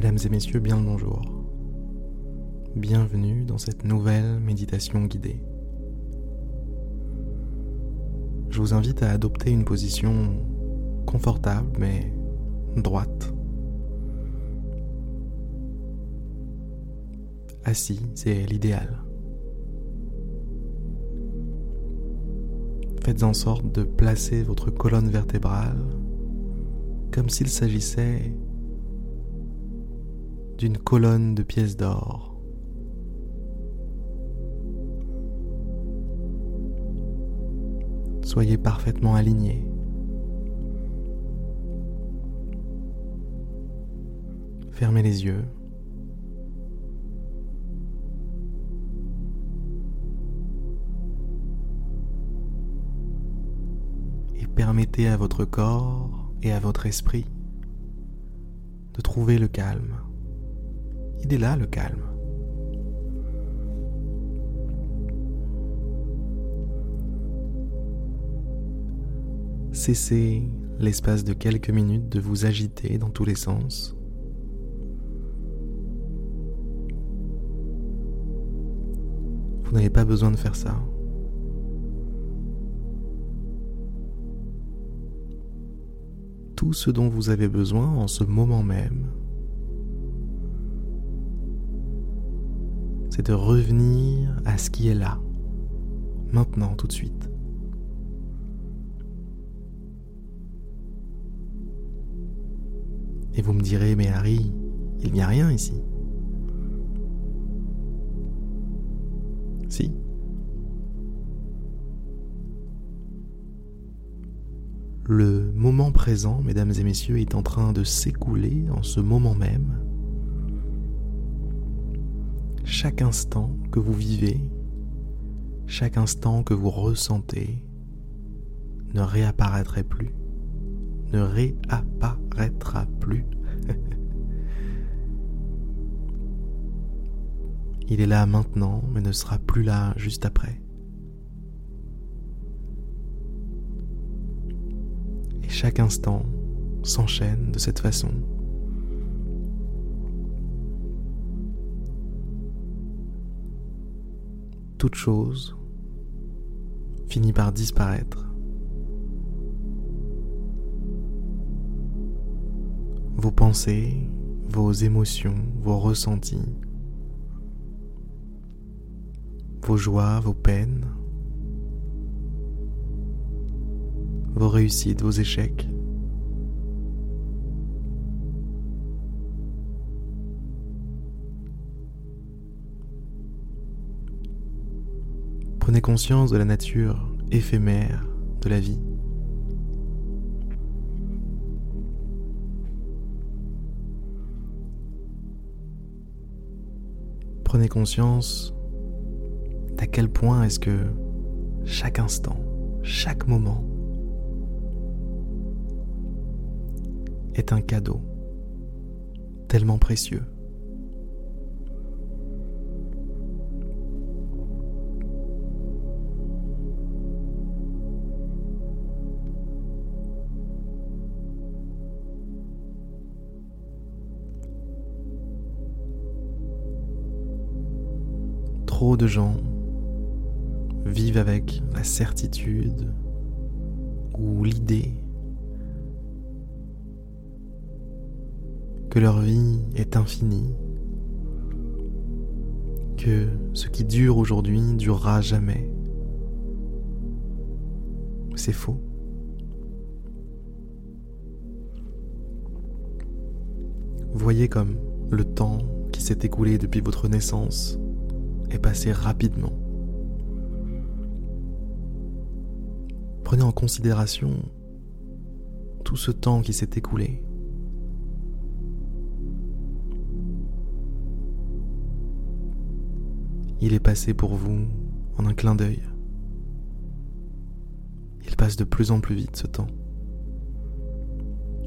Mesdames et messieurs, bien le bonjour. Bienvenue dans cette nouvelle méditation guidée. Je vous invite à adopter une position confortable mais droite. Assis, c'est l'idéal. Faites en sorte de placer votre colonne vertébrale comme s'il s'agissait d'une colonne de pièces d'or. Soyez parfaitement aligné. Fermez les yeux. Et permettez à votre corps et à votre esprit de trouver le calme. Il est là le calme. Cessez l'espace de quelques minutes de vous agiter dans tous les sens. Vous n'avez pas besoin de faire ça. Tout ce dont vous avez besoin en ce moment même, c'est de revenir à ce qui est là, maintenant, tout de suite. Et vous me direz, mais Harry, il n'y a rien ici. Si. Le moment présent, mesdames et messieurs, est en train de s'écouler en ce moment même. Chaque instant que vous vivez, chaque instant que vous ressentez, ne réapparaîtrait plus, ne réapparaîtra plus. Il est là maintenant, mais ne sera plus là juste après. Et chaque instant s'enchaîne de cette façon. Toute chose finit par disparaître. Vos pensées, vos émotions, vos ressentis, vos joies, vos peines, vos réussites, vos échecs. Conscience de la nature éphémère de la vie. Prenez conscience d'à quel point est-ce que chaque instant, chaque moment est un cadeau tellement précieux. De gens vivent avec la certitude ou l'idée que leur vie est infinie, que ce qui dure aujourd'hui durera jamais. C'est faux. Voyez comme le temps qui s'est écoulé depuis votre naissance est passé rapidement. Prenez en considération tout ce temps qui s'est écoulé. Il est passé pour vous en un clin d'œil. Il passe de plus en plus vite ce temps.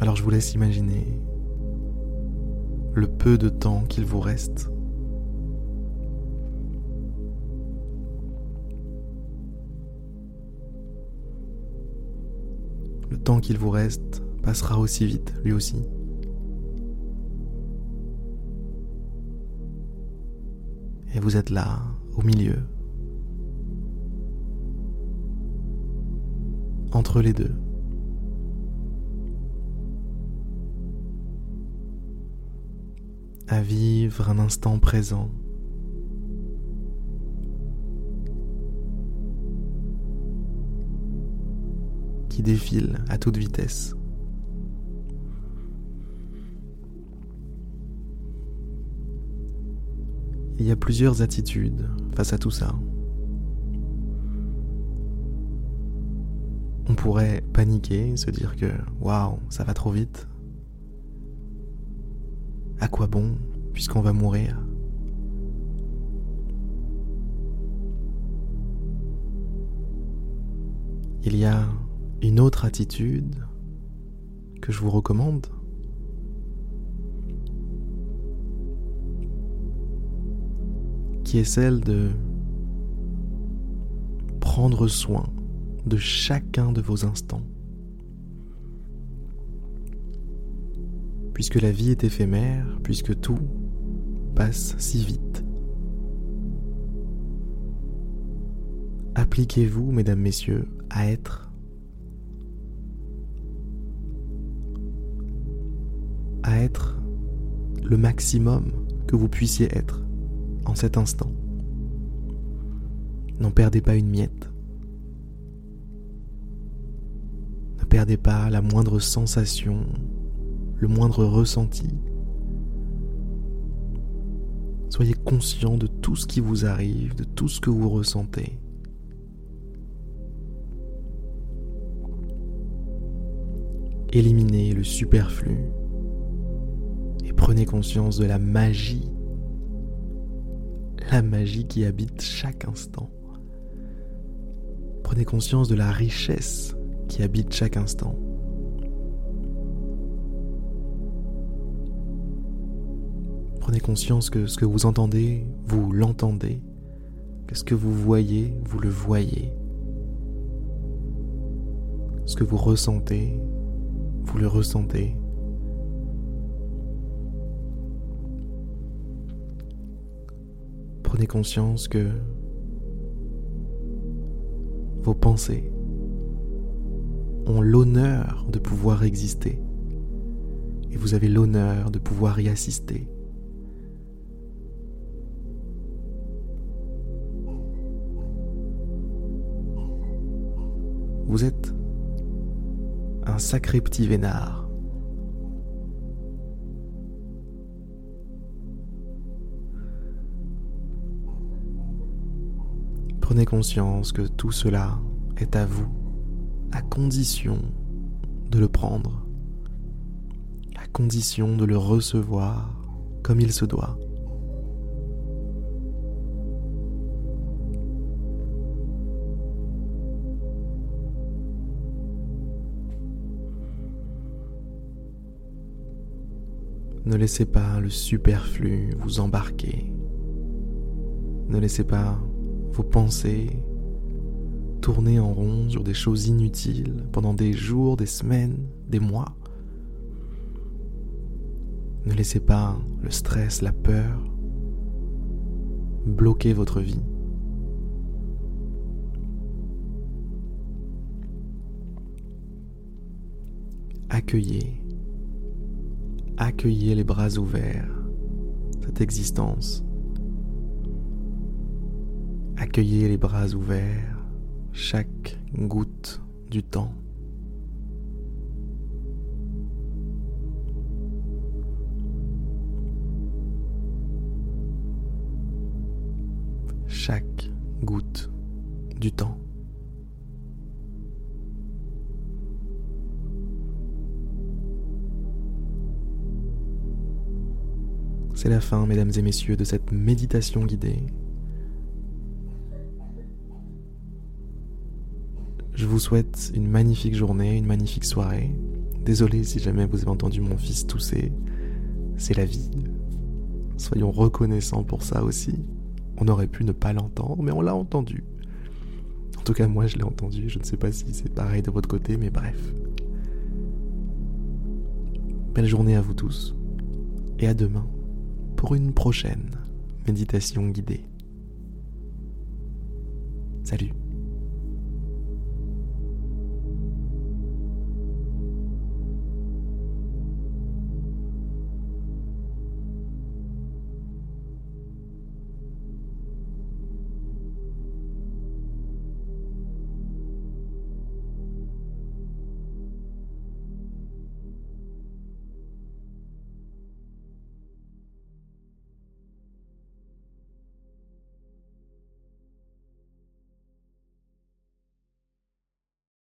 Alors je vous laisse imaginer le peu de temps qu'il vous reste temps qu'il vous reste passera aussi vite, lui aussi. Et vous êtes là, au milieu, entre les deux. À vivre un instant présent qui défile à toute vitesse. Il y a plusieurs attitudes face à tout ça. On pourrait paniquer, se dire que waouh, ça va trop vite. À quoi bon, puisqu'on va mourir? Il y a une autre attitude que je vous recommande qui est celle de prendre soin de chacun de vos instants. Puisque la vie est éphémère, puisque tout passe si vite. Appliquez-vous, mesdames, messieurs, à être être le maximum que vous puissiez être en cet instant. N'en perdez pas une miette. Ne perdez pas la moindre sensation, le moindre ressenti. Soyez conscient de tout ce qui vous arrive, de tout ce que vous ressentez. Éliminez le superflu prenez conscience de la magie la magie qui habite chaque instant. Prenez conscience de la richesse qui habite chaque instant. Prenez conscience que ce que vous entendez, vous l'entendez, que ce que vous voyez, vous le voyez. Ce que vous ressentez, vous le ressentez. Conscience que vos pensées ont l'honneur de pouvoir exister et vous avez l'honneur de pouvoir y assister. Vous êtes un sacré petit vénard Prenez conscience que tout cela est à vous, à condition de le prendre, à condition de le recevoir comme il se doit. Ne laissez pas le superflu vous embarquer. Ne laissez pas vos pensées tourner en rond sur des choses inutiles pendant des jours, des semaines, des mois. Ne laissez pas le stress, la peur bloquer votre vie. Accueillez, accueillez les bras ouverts cette existence Accueillez les bras ouverts chaque goutte du temps. Chaque goutte du temps. C'est la fin, mesdames et messieurs, de cette méditation guidée Je vous souhaite une magnifique journée, une magnifique soirée. Désolé si jamais vous avez entendu mon fils tousser. C'est la vie. Soyons reconnaissants pour ça aussi. On aurait pu ne pas l'entendre, mais on l'a entendu. En tout cas, moi, je l'ai entendu. Je ne sais pas si c'est pareil de votre côté, mais bref. Belle journée à vous tous. Et à demain pour une prochaine méditation guidée. Salut